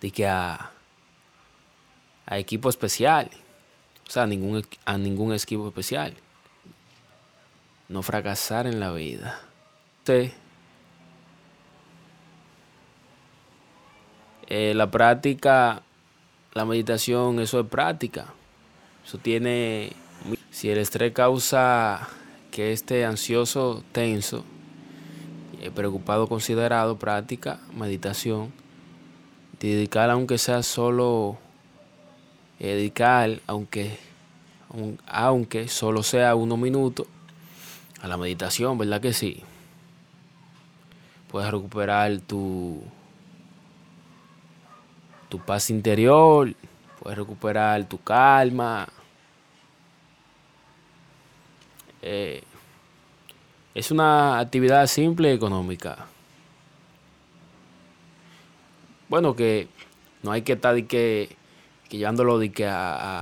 de que a, a equipo especial. O sea, a ningún, a ningún equipo especial. No fracasar en la vida. Sí. Eh, la práctica, la meditación, eso es práctica. Eso tiene, si el estrés causa que esté ansioso, tenso, eh, preocupado, considerado, práctica, meditación, dedicar aunque sea solo, eh, dedicar aunque, aunque solo sea unos minutos a la meditación, ¿verdad que sí? Puedes recuperar tu, tu paz interior, puedes recuperar tu calma. Eh, es una actividad simple y económica. Bueno, que no hay que estar que, que llevándolo de que a,